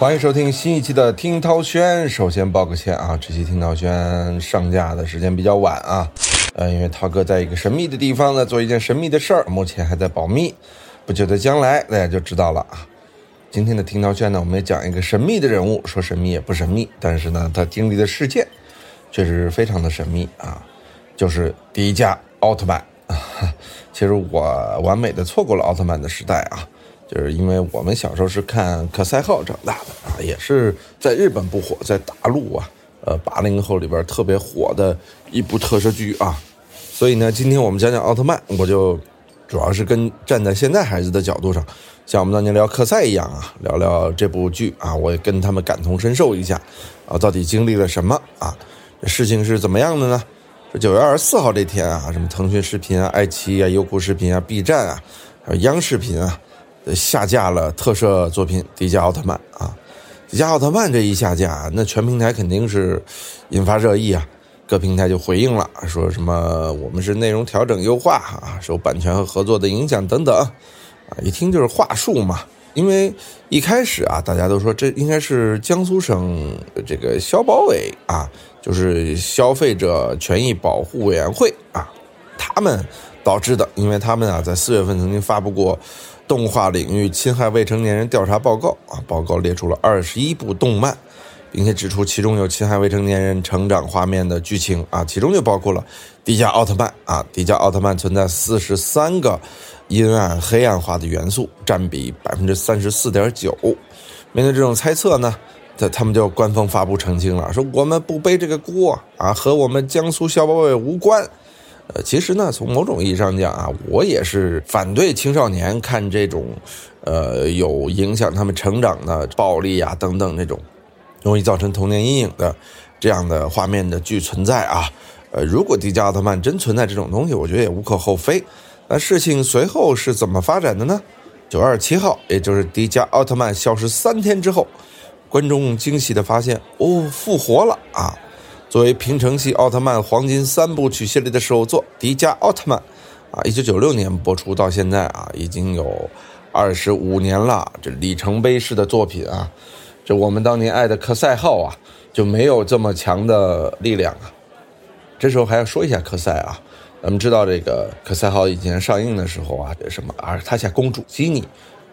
欢迎收听新一期的听涛轩。首先报个歉啊，这期听涛轩上架的时间比较晚啊，呃，因为涛哥在一个神秘的地方呢，做一件神秘的事儿，目前还在保密，不久的将来大家就知道了啊。今天的听涛轩呢，我们也讲一个神秘的人物，说神秘也不神秘，但是呢，他经历的事件确实非常的神秘啊，就是迪迦奥特曼啊。其实我完美的错过了奥特曼的时代啊。就是因为我们小时候是看可赛号长大的啊，也是在日本不火，在大陆啊，呃，八零后里边特别火的一部特摄剧啊。所以呢，今天我们讲讲奥特曼，我就主要是跟站在现在孩子的角度上，像我们当年聊克赛一样啊，聊聊这部剧啊，我也跟他们感同身受一下啊，到底经历了什么啊？事情是怎么样的呢？这九月二十四号这天啊，什么腾讯视频啊、爱奇艺啊、优酷视频啊、B 站啊，还有央视频啊。下架了特摄作品《迪迦奥特曼》啊，《迪迦奥特曼》这一下架，那全平台肯定是引发热议啊。各平台就回应了，说什么我们是内容调整优化啊，受版权和合作的影响等等啊。一听就是话术嘛。因为一开始啊，大家都说这应该是江苏省这个消保委啊，就是消费者权益保护委员会啊，他们导致的，因为他们啊在四月份曾经发布过。动画领域侵害未成年人调查报告啊，报告列出了二十一部动漫，并且指出其中有侵害未成年人成长画面的剧情啊，其中就包括了迪迦奥特曼啊，迪迦奥特曼存在四十三个阴暗黑暗化的元素，占比百分之三十四点九。面对这种猜测呢，他他们就官方发布澄清了，说我们不背这个锅啊，和我们江苏消保委无关。呃，其实呢，从某种意义上讲啊，我也是反对青少年看这种，呃，有影响他们成长的暴力啊等等这种，容易造成童年阴影的这样的画面的剧存在啊。呃，如果迪迦奥特曼真存在这种东西，我觉得也无可厚非。那事情随后是怎么发展的呢？九月二十七号，也就是迪迦奥特曼消失三天之后，观众惊喜的发现，哦，复活了啊！作为平成系奥特曼黄金三部曲系列的首作《迪迦奥特曼》，啊，一九九六年播出到现在啊，已经有二十五年了。这里程碑式的作品啊，这我们当年爱的科赛号啊，就没有这么强的力量啊。这时候还要说一下科赛啊，咱们知道这个科赛号以前上映的时候啊，这什么阿尔塔夏公主基尼，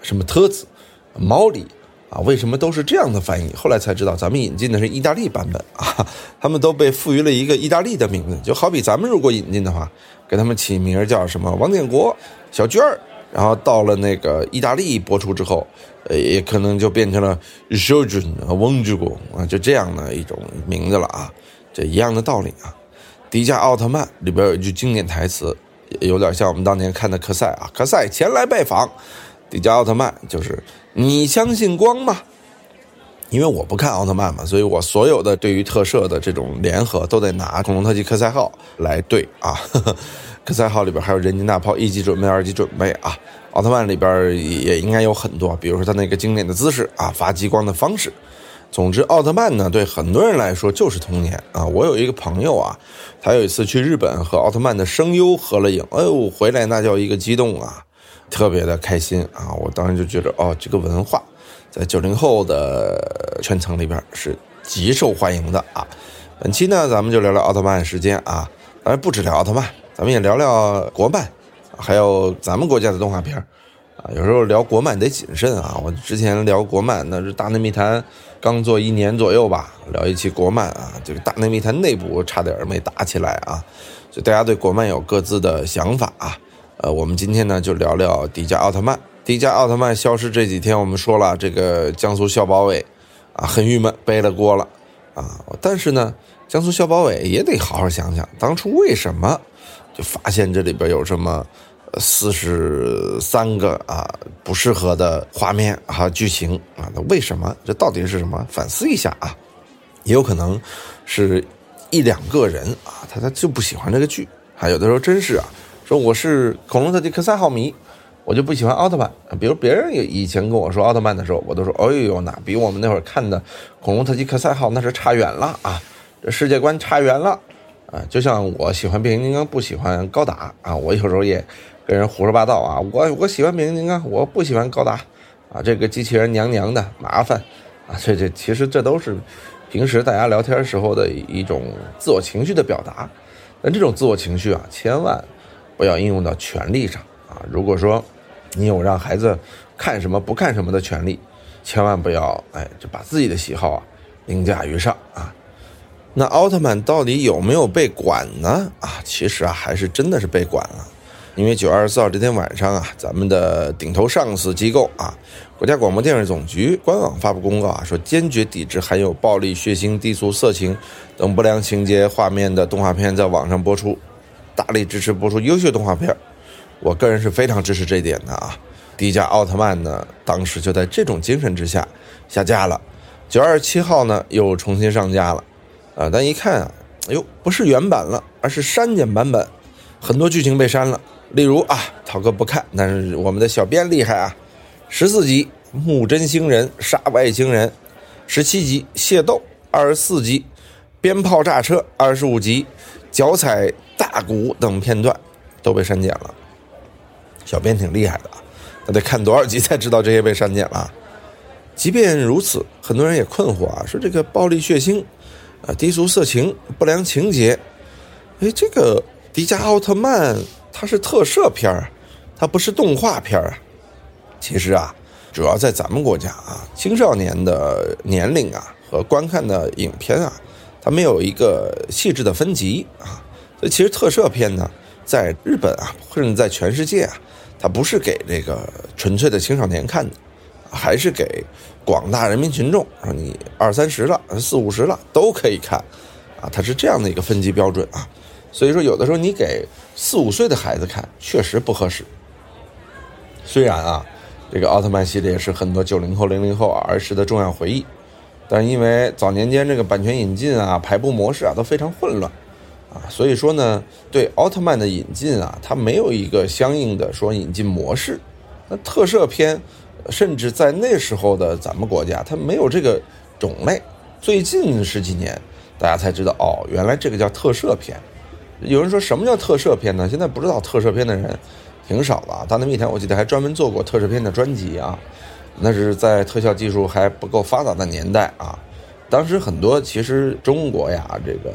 什么特子，毛里。啊，为什么都是这样的翻译？后来才知道，咱们引进的是意大利版本啊，他们都被赋予了一个意大利的名字，就好比咱们如果引进的话，给他们起名叫什么王建国、小娟儿，然后到了那个意大利播出之后，呃，也可能就变成了 s h o j u n 啊、翁之国啊，就这样的一种名字了啊，这一样的道理啊。迪迦奥特曼里边有一句经典台词，有点像我们当年看的科赛啊，科赛前来拜访。迪迦奥特曼就是你相信光吗？因为我不看奥特曼嘛，所以我所有的对于特摄的这种联合都得拿恐龙特技科赛号来对啊。科赛号里边还有人间大炮一级准备、二级准备啊。奥特曼里边也应该有很多，比如说他那个经典的姿势啊，发激光的方式。总之，奥特曼呢，对很多人来说就是童年啊。我有一个朋友啊，他有一次去日本和奥特曼的声优合了影，哎呦，回来那叫一个激动啊！特别的开心啊！我当时就觉得，哦，这个文化在九零后的圈层里边是极受欢迎的啊。本期呢，咱们就聊聊奥特曼时间啊，当然不止聊奥特曼，咱们也聊聊国漫，还有咱们国家的动画片啊。有时候聊国漫得谨慎啊。我之前聊国漫，那是《大内密谈》刚做一年左右吧，聊一期国漫啊，这个《大内密谈》内部差点没打起来啊，就大家对国漫有各自的想法啊。呃，我们今天呢就聊聊迪迦奥特曼。迪迦奥特曼消失这几天，我们说了，这个江苏校保委啊很郁闷，背了锅了啊。但是呢，江苏校保委也得好好想想，当初为什么就发现这里边有什么四十三个啊不适合的画面和剧情啊？那为什么？这到底是什么？反思一下啊。也有可能是一两个人啊，他他就不喜欢这个剧，还有的时候真是啊。说我是恐龙特技科赛号迷，我就不喜欢奥特曼。比如别人也以前跟我说奥特曼的时候，我都说：“哎呦，那比我们那会儿看的恐龙特技科赛号那是差远了啊，这世界观差远了啊。”就像我喜欢变形金刚，不喜欢高达啊。我有时候也跟人胡说八道啊，我我喜欢变形金刚，我不喜欢高达啊。这个机器人娘娘的麻烦啊，这这其实这都是平时大家聊天时候的一种自我情绪的表达。但这种自我情绪啊，千万不要应用到权利上啊。如果说你有让孩子看什么不看什么的权利，千万不要哎，就把自己的喜好啊凌驾于上啊。那奥特曼到底有没有被管呢？啊，其实啊，还是真的是被管了。因为九月二十四号这天晚上啊，咱们的顶头上司机构啊，国家广播电视总局官网发布公告啊，说坚决抵制含有暴力、血腥、低俗、色情等不良情节画面的动画片在网上播出，大力支持播出优秀动画片。我个人是非常支持这一点的啊。迪迦奥特曼呢，当时就在这种精神之下下架了。九月二十七号呢，又重新上架了。啊，但一看啊，哎呦，不是原版了，而是删减版本，很多剧情被删了。例如啊，涛哥不看，但是我们的小编厉害啊，十四集木真星人杀外星人，十七集械斗，二十四集鞭炮炸车，二十五集脚踩大鼓等片段都被删减了。小编挺厉害的，那得看多少集才知道这些被删减了？即便如此，很多人也困惑啊，说这个暴力血腥，啊低俗色情不良情节，哎，这个迪迦奥特曼。它是特摄片儿，它不是动画片儿啊。其实啊，主要在咱们国家啊，青少年的年龄啊和观看的影片啊，它没有一个细致的分级啊。所以其实特摄片呢，在日本啊，甚至在全世界啊，它不是给这个纯粹的青少年看的，还是给广大人民群众，说你二三十了、四五十了都可以看啊。它是这样的一个分级标准啊。所以说，有的时候你给四五岁的孩子看，确实不合适。虽然啊，这个奥特曼系列是很多九零后、零零后儿时的重要回忆，但因为早年间这个版权引进啊、排布模式啊都非常混乱啊，所以说呢，对奥特曼的引进啊，它没有一个相应的说引进模式。那特摄片，甚至在那时候的咱们国家，它没有这个种类。最近十几年，大家才知道哦，原来这个叫特摄片。有人说什么叫特摄片呢？现在不知道特摄片的人挺少的。大内密谈我记得还专门做过特摄片的专辑啊，那是在特效技术还不够发达的年代啊。当时很多其实中国呀、这个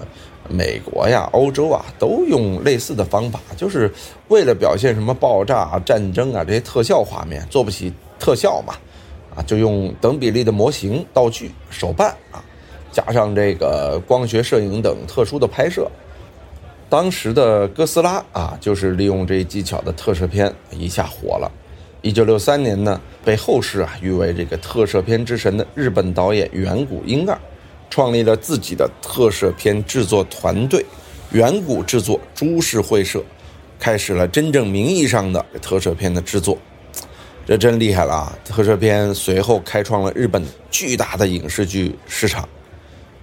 美国呀、欧洲啊都用类似的方法，就是为了表现什么爆炸、战争啊这些特效画面，做不起特效嘛，啊就用等比例的模型、道具、手办啊，加上这个光学摄影等特殊的拍摄。当时的哥斯拉啊，就是利用这一技巧的特摄片一下火了。一九六三年呢，被后世啊誉为这个特摄片之神的日本导演远古英二，创立了自己的特摄片制作团队——远古制作株式会社，开始了真正名义上的特摄片的制作。这真厉害了啊！特摄片随后开创了日本巨大的影视剧市场。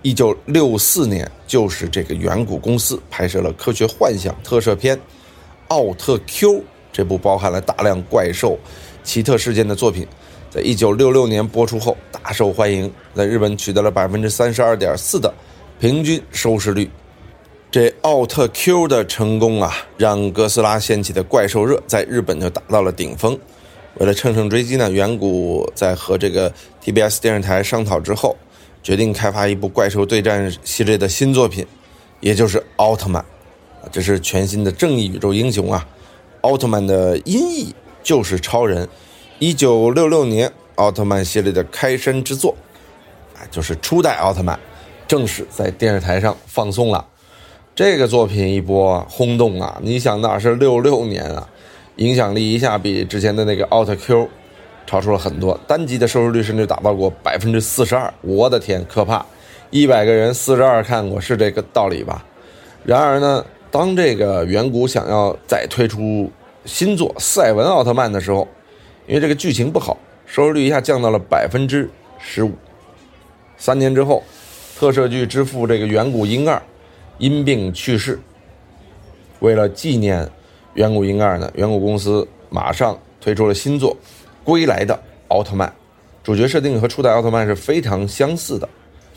一九六四年，就是这个远古公司拍摄了科学幻想特摄片《奥特 Q》这部包含了大量怪兽、奇特事件的作品，在一九六六年播出后大受欢迎，在日本取得了百分之三十二点四的平均收视率。这奥特 Q 的成功啊，让哥斯拉掀起的怪兽热在日本就达到了顶峰。为了乘胜追击呢，远古在和这个 TBS 电视台商讨之后。决定开发一部怪兽对战系列的新作品，也就是奥特曼，这是全新的正义宇宙英雄啊！奥特曼的音译就是超人。一九六六年，奥特曼系列的开山之作，啊，就是初代奥特曼，正式在电视台上放送了。这个作品一波轰动啊！你想那是六六年啊，影响力一下比之前的那个奥特 Q。超出了很多，单集的收视率甚至达到过百分之四十二，我的天，可怕！一百个人四十二看过，是这个道理吧？然而呢，当这个远古想要再推出新作《赛文奥特曼》的时候，因为这个剧情不好，收视率一下降到了百分之十五。三年之后，特摄剧之父这个远古英二因病去世。为了纪念远古英二呢，远古公司马上推出了新作。归来的奥特曼，主角设定和初代奥特曼是非常相似的，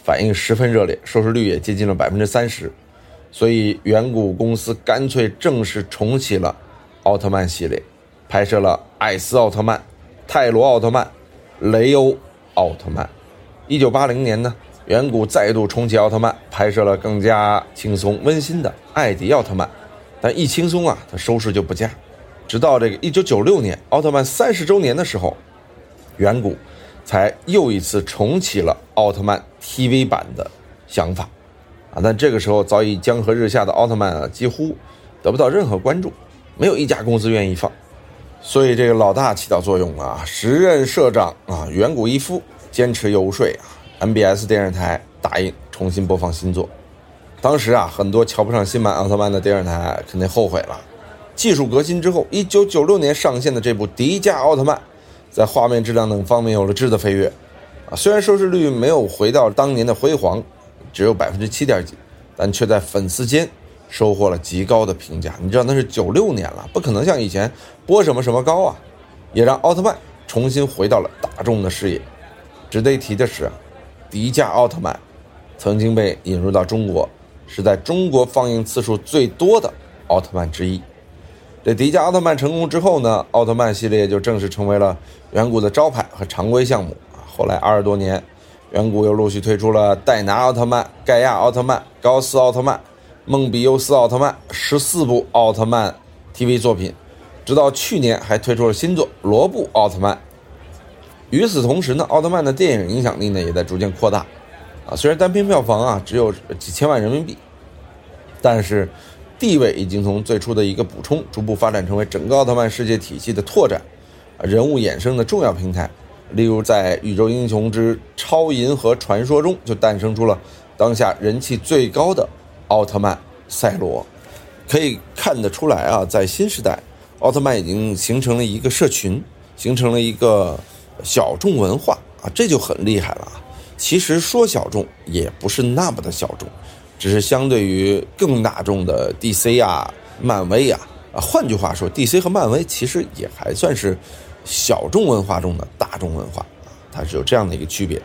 反应十分热烈，收视率也接近了百分之三十，所以远古公司干脆正式重启了奥特曼系列，拍摄了艾斯奥特曼、泰罗奥特曼、雷欧奥特曼，一九八零年呢，远古再度重启奥特曼，拍摄了更加轻松温馨的艾迪奥特曼。但一轻松啊，它收视就不佳。直到这个一九九六年奥特曼三十周年的时候，远古才又一次重启了奥特曼 TV 版的想法。啊，但这个时候早已江河日下的奥特曼啊，几乎得不到任何关注，没有一家公司愿意放。所以这个老大起到作用了啊！时任社长啊，远古一夫坚持游说啊，MBS 电视台答应重新播放新作。当时啊，很多瞧不上新版奥特曼的电视台肯定后悔了。技术革新之后，一九九六年上线的这部《迪迦奥特曼》，在画面质量等方面有了质的飞跃啊。虽然收视率没有回到当年的辉煌，只有百分之七点几，但却在粉丝间。收获了极高的评价，你知道那是九六年了，不可能像以前播什么什么高啊，也让奥特曼重新回到了大众的视野。值得一提的是，迪迦奥特曼曾经被引入到中国，是在中国放映次数最多的奥特曼之一。这迪迦奥特曼成功之后呢，奥特曼系列就正式成为了远古的招牌和常规项目啊。后来二十多年，远古又陆续推出了戴拿奥特曼、盖亚奥特曼、高斯奥特曼。梦比优斯奥特曼十四部奥特曼 TV 作品，直到去年还推出了新作罗布奥特曼。与此同时呢，奥特曼的电影影响力呢也在逐渐扩大。啊，虽然单片票房啊只有几千万人民币，但是地位已经从最初的一个补充，逐步发展成为整个奥特曼世界体系的拓展、人物衍生的重要平台。例如，在《宇宙英雄之超银河传说》中，就诞生出了当下人气最高的。奥特曼赛罗，可以看得出来啊，在新时代，奥特曼已经形成了一个社群，形成了一个小众文化啊，这就很厉害了啊。其实说小众也不是那么的小众，只是相对于更大众的 DC 啊、漫威啊啊，换句话说，DC 和漫威其实也还算是小众文化中的大众文化啊，它是有这样的一个区别。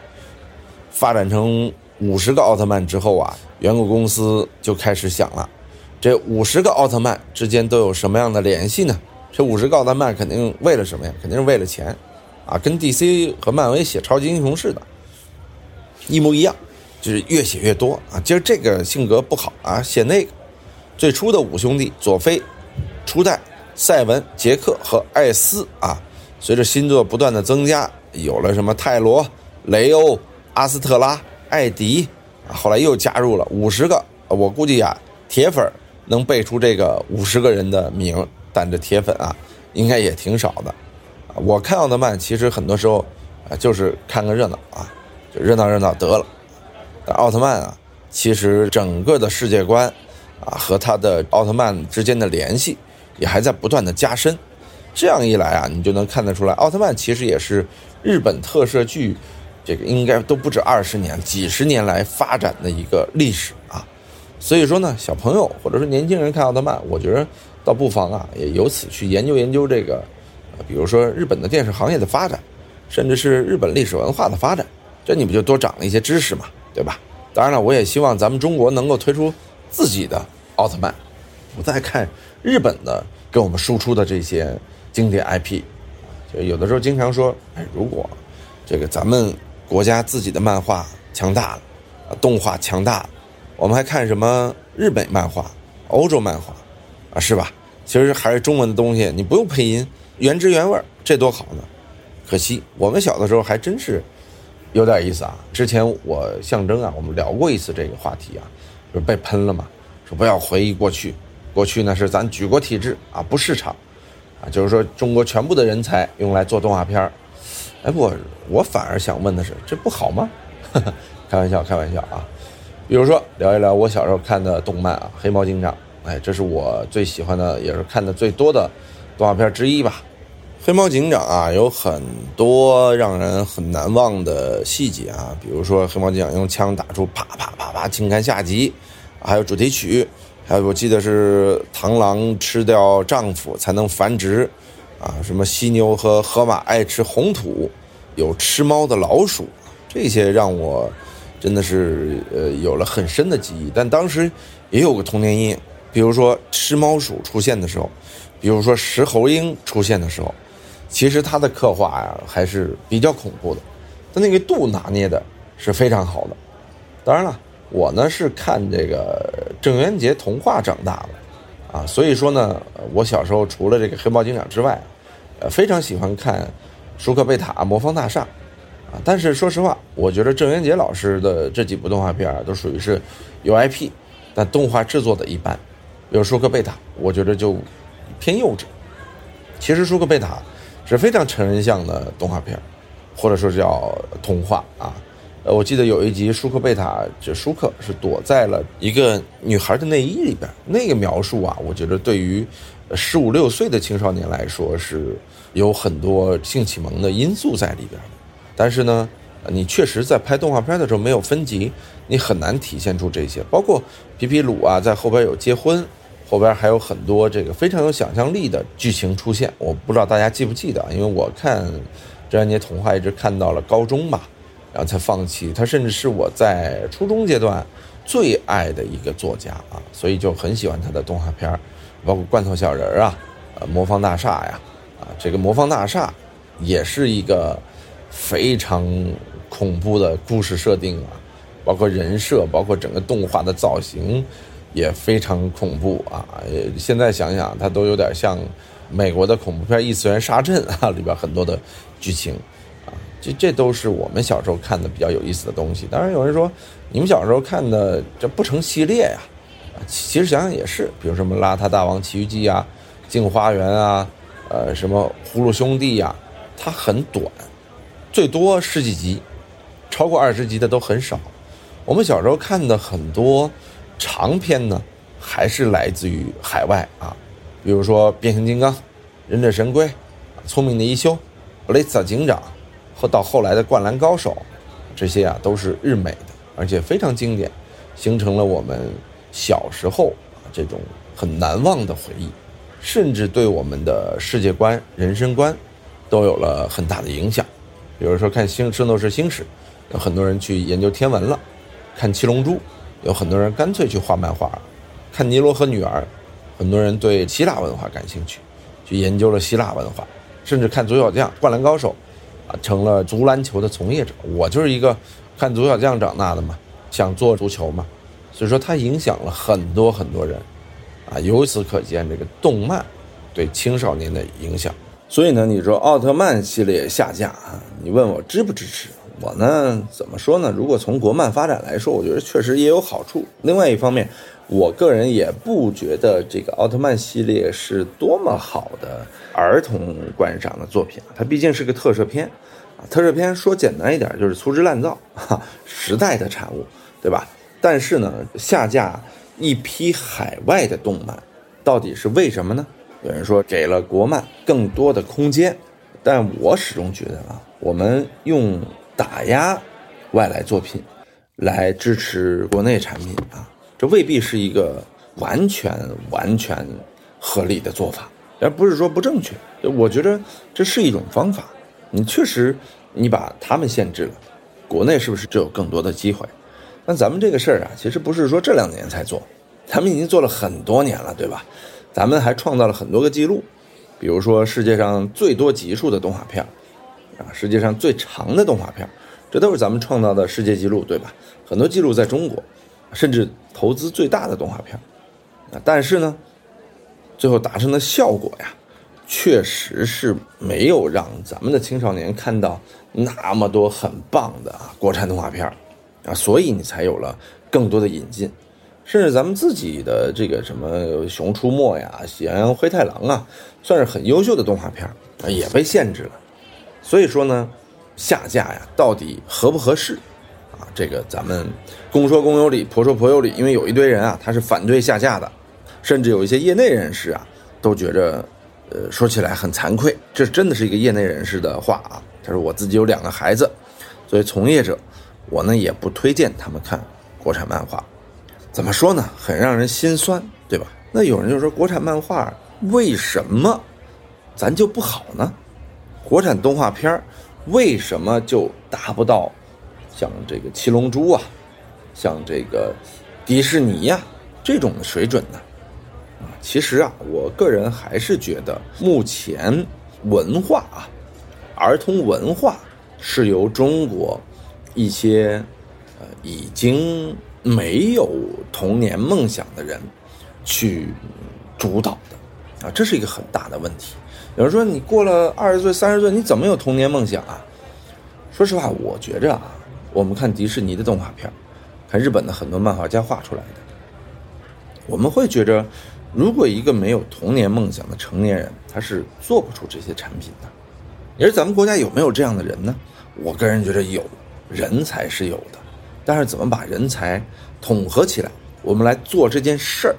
发展成五十个奥特曼之后啊。远古公司就开始想了，这五十个奥特曼之间都有什么样的联系呢？这五十个奥特曼肯定为了什么呀？肯定是为了钱，啊，跟 DC 和漫威写超级英雄似的，一模一样，就是越写越多啊。今儿这个性格不好啊，写那个。最初的五兄弟佐菲、初代、赛文、杰克和艾斯啊，随着新作不断的增加，有了什么泰罗、雷欧、阿斯特拉、艾迪。后来又加入了五十个，我估计呀，铁粉能背出这个五十个人的名，但这铁粉啊，应该也挺少的。我看奥特曼其实很多时候啊，就是看个热闹啊，就热闹热闹得了。但奥特曼啊，其实整个的世界观啊和他的奥特曼之间的联系也还在不断的加深。这样一来啊，你就能看得出来，奥特曼其实也是日本特摄剧。这个应该都不止二十年、几十年来发展的一个历史啊，所以说呢，小朋友或者说年轻人看奥特曼，我觉得倒不妨啊，也由此去研究研究这个，比如说日本的电视行业的发展，甚至是日本历史文化的发展，这你不就多长了一些知识嘛，对吧？当然了，我也希望咱们中国能够推出自己的奥特曼，不再看日本的给我们输出的这些经典 IP，就有的时候经常说，哎，如果这个咱们。国家自己的漫画强大了，动画强大了，我们还看什么日本漫画、欧洲漫画，啊，是吧？其实还是中文的东西，你不用配音，原汁原味，这多好呢！可惜我们小的时候还真是有点意思啊。之前我象征啊，我们聊过一次这个话题啊，就是被喷了嘛，说不要回忆过去，过去呢是咱举国体制啊，不市场，啊，就是说中国全部的人才用来做动画片儿。哎，不，我反而想问的是，这不好吗？开玩笑，开玩笑啊。比如说，聊一聊我小时候看的动漫啊，《黑猫警长》。哎，这是我最喜欢的，也是看的最多的动画片之一吧。《黑猫警长》啊，有很多让人很难忘的细节啊，比如说黑猫警长用枪打出啪啪啪啪，请看下集。还有主题曲，还有我记得是螳螂吃掉丈夫才能繁殖。啊，什么犀牛和河马爱吃红土，有吃猫的老鼠，这些让我真的是呃有了很深的记忆。但当时也有个童年阴影，比如说吃猫鼠出现的时候，比如说石猴鹰出现的时候，其实它的刻画呀还是比较恐怖的，它那个度拿捏的是非常好的。当然了，我呢是看这个郑渊洁童话长大的，啊，所以说呢，我小时候除了这个黑猫警长之外，呃，非常喜欢看《舒克贝塔魔方大厦》，啊，但是说实话，我觉得郑渊洁老师的这几部动画片都属于是有 IP，但动画制作的一般，比如《舒克贝塔》，我觉得就偏幼稚。其实《舒克贝塔》是非常成人向的动画片，或者说叫童话啊。我记得有一集舒克贝塔，就舒克是躲在了一个女孩的内衣里边，那个描述啊，我觉得对于十五六岁的青少年来说是有很多性启蒙的因素在里边的。但是呢，你确实在拍动画片的时候没有分级，你很难体现出这些。包括皮皮鲁啊，在后边有结婚。后边还有很多这个非常有想象力的剧情出现，我不知道大家记不记得，因为我看《这元节童话》一直看到了高中吧，然后才放弃。他甚至是我在初中阶段最爱的一个作家啊，所以就很喜欢他的动画片包括罐头小人啊，呃，魔方大厦呀，啊，这个魔方大厦也是一个非常恐怖的故事设定啊，包括人设，包括整个动画的造型。也非常恐怖啊！现在想想，它都有点像美国的恐怖片《异次元杀阵》啊，里边很多的剧情，这这都是我们小时候看的比较有意思的东西。当然有人说，你们小时候看的这不成系列呀？啊，其实想想也是，比如什么《邋遢大王奇遇记》啊，《镜花缘》啊，呃，什么《葫芦兄弟》呀，它很短，最多十几集，超过二十集的都很少。我们小时候看的很多。长篇呢，还是来自于海外啊，比如说《变形金刚》《忍者神龟》《聪明的一休》《布雷萨警长》和到后来的《灌篮高手》，这些啊都是日美的，而且非常经典，形成了我们小时候这种很难忘的回忆，甚至对我们的世界观、人生观都有了很大的影响。比如说看《星圣斗士星矢》，有很多人去研究天文了；看《七龙珠》。有很多人干脆去画漫画，看《尼罗河女儿》，很多人对希腊文化感兴趣，去研究了希腊文化，甚至看《足小将》《灌篮高手》，成了足篮球的从业者。我就是一个看《足小将》长大的嘛，想做足球嘛，所以说它影响了很多很多人，啊，由此可见这个动漫对青少年的影响。所以呢，你说奥特曼系列下架啊，你问我支不支持？我呢，怎么说呢？如果从国漫发展来说，我觉得确实也有好处。另外一方面，我个人也不觉得这个奥特曼系列是多么好的儿童观赏的作品。它毕竟是个特摄片，啊，特摄片说简单一点就是粗制滥造，哈，时代的产物，对吧？但是呢，下架一批海外的动漫，到底是为什么呢？有人说给了国漫更多的空间，但我始终觉得啊，我们用。打压外来作品，来支持国内产品啊，这未必是一个完全完全合理的做法，而不是说不正确。我觉得这是一种方法。你确实，你把他们限制了，国内是不是就有更多的机会？那咱们这个事儿啊，其实不是说这两年才做，咱们已经做了很多年了，对吧？咱们还创造了很多个记录，比如说世界上最多集数的动画片。啊，世界上最长的动画片，这都是咱们创造的世界纪录，对吧？很多记录在中国，甚至投资最大的动画片，啊，但是呢，最后达成的效果呀，确实是没有让咱们的青少年看到那么多很棒的国产动画片，啊，所以你才有了更多的引进，甚至咱们自己的这个什么《熊出没》呀，《喜羊羊灰太狼》啊，算是很优秀的动画片，啊，也被限制了。所以说呢，下架呀，到底合不合适啊？这个咱们公说公有理，婆说婆有理。因为有一堆人啊，他是反对下架的，甚至有一些业内人士啊，都觉着，呃，说起来很惭愧。这真的是一个业内人士的话啊。他说：“我自己有两个孩子，作为从业者，我呢也不推荐他们看国产漫画。怎么说呢？很让人心酸，对吧？那有人就说，国产漫画为什么咱就不好呢？”国产动画片为什么就达不到像这个《七龙珠》啊，像这个迪士尼呀这种的水准呢？其实啊，我个人还是觉得，目前文化啊，儿童文化是由中国一些呃已经没有童年梦想的人去主导的啊，这是一个很大的问题。有人说你过了二十岁、三十岁，你怎么有童年梦想啊？说实话，我觉着啊，我们看迪士尼的动画片，看日本的很多漫画家画出来的，我们会觉着，如果一个没有童年梦想的成年人，他是做不出这些产品的。而咱们国家有没有这样的人呢？我个人觉得有，人才是有的，但是怎么把人才统合起来，我们来做这件事儿，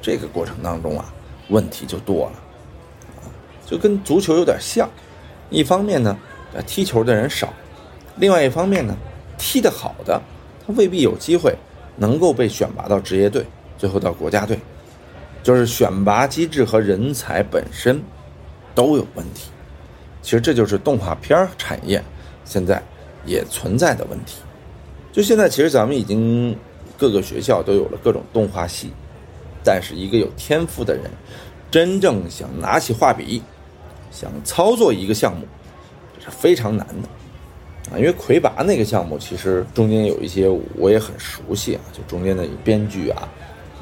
这个过程当中啊，问题就多了。就跟足球有点像，一方面呢，踢球的人少；另外一方面呢，踢得好的他未必有机会能够被选拔到职业队，最后到国家队。就是选拔机制和人才本身都有问题。其实这就是动画片产业现在也存在的问题。就现在，其实咱们已经各个学校都有了各种动画系，但是一个有天赋的人，真正想拿起画笔。想操作一个项目，这是非常难的啊！因为魁拔那个项目，其实中间有一些我也很熟悉啊，就中间的编剧啊、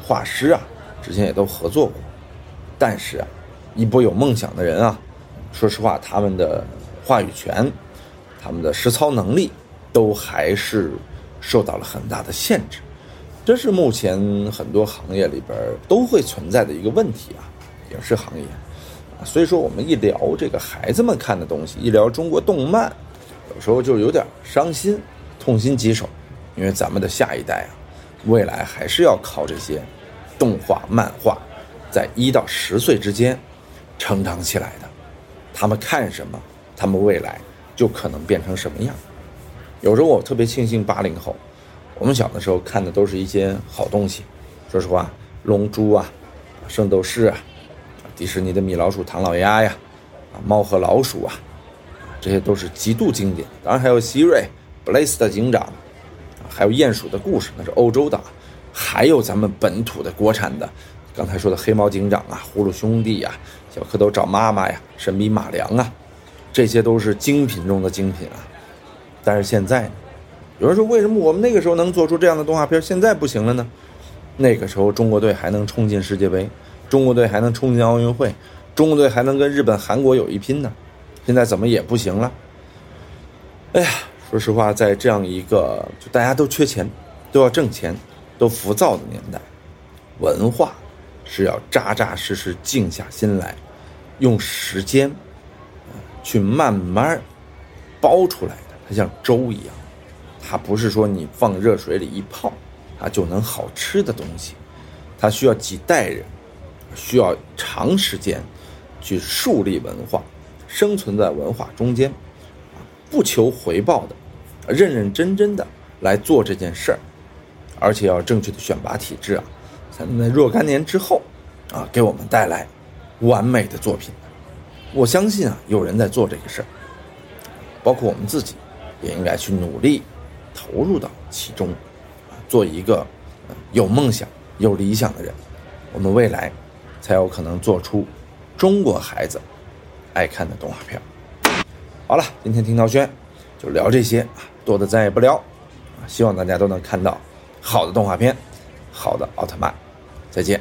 画师啊，之前也都合作过。但是啊，一波有梦想的人啊，说实话，他们的话语权、他们的实操能力，都还是受到了很大的限制。这是目前很多行业里边都会存在的一个问题啊，影视行业。所以说，我们一聊这个孩子们看的东西，一聊中国动漫，有时候就有点伤心、痛心疾首，因为咱们的下一代啊，未来还是要靠这些动画、漫画，在一到十岁之间成长起来的。他们看什么，他们未来就可能变成什么样。有时候我特别庆幸八零后，我们小的时候看的都是一些好东西。说实话，《龙珠》啊，《圣斗士》啊。迪士尼的米老鼠、唐老鸭呀，啊，猫和老鼠啊，这些都是极度经典。当然还有希瑞、布雷斯的警长，还有鼹鼠的故事，那是欧洲的。还有咱们本土的国产的，刚才说的黑猫警长啊、葫芦兄弟呀、小蝌蚪找妈妈呀、神笔马良啊，这些都是精品中的精品啊。但是现在呢，有人说为什么我们那个时候能做出这样的动画片，现在不行了呢？那个时候中国队还能冲进世界杯。中国队还能冲进奥运会，中国队还能跟日本、韩国有一拼呢。现在怎么也不行了？哎呀，说实话，在这样一个就大家都缺钱、都要挣钱、都浮躁的年代，文化是要扎扎实实静下心来，用时间去慢慢包出来的。它像粥一样，它不是说你放热水里一泡，它就能好吃的东西，它需要几代人。需要长时间去树立文化，生存在文化中间，不求回报的，认认真真的来做这件事儿，而且要正确的选拔体制啊，才能在若干年之后，啊，给我们带来完美的作品。我相信啊，有人在做这个事儿，包括我们自己，也应该去努力投入到其中，啊，做一个有梦想、有理想的人，我们未来。才有可能做出中国孩子爱看的动画片。好了，今天听涛轩就聊这些啊，多的咱也不聊啊。希望大家都能看到好的动画片，好的奥特曼。再见。